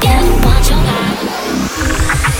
Get what you got.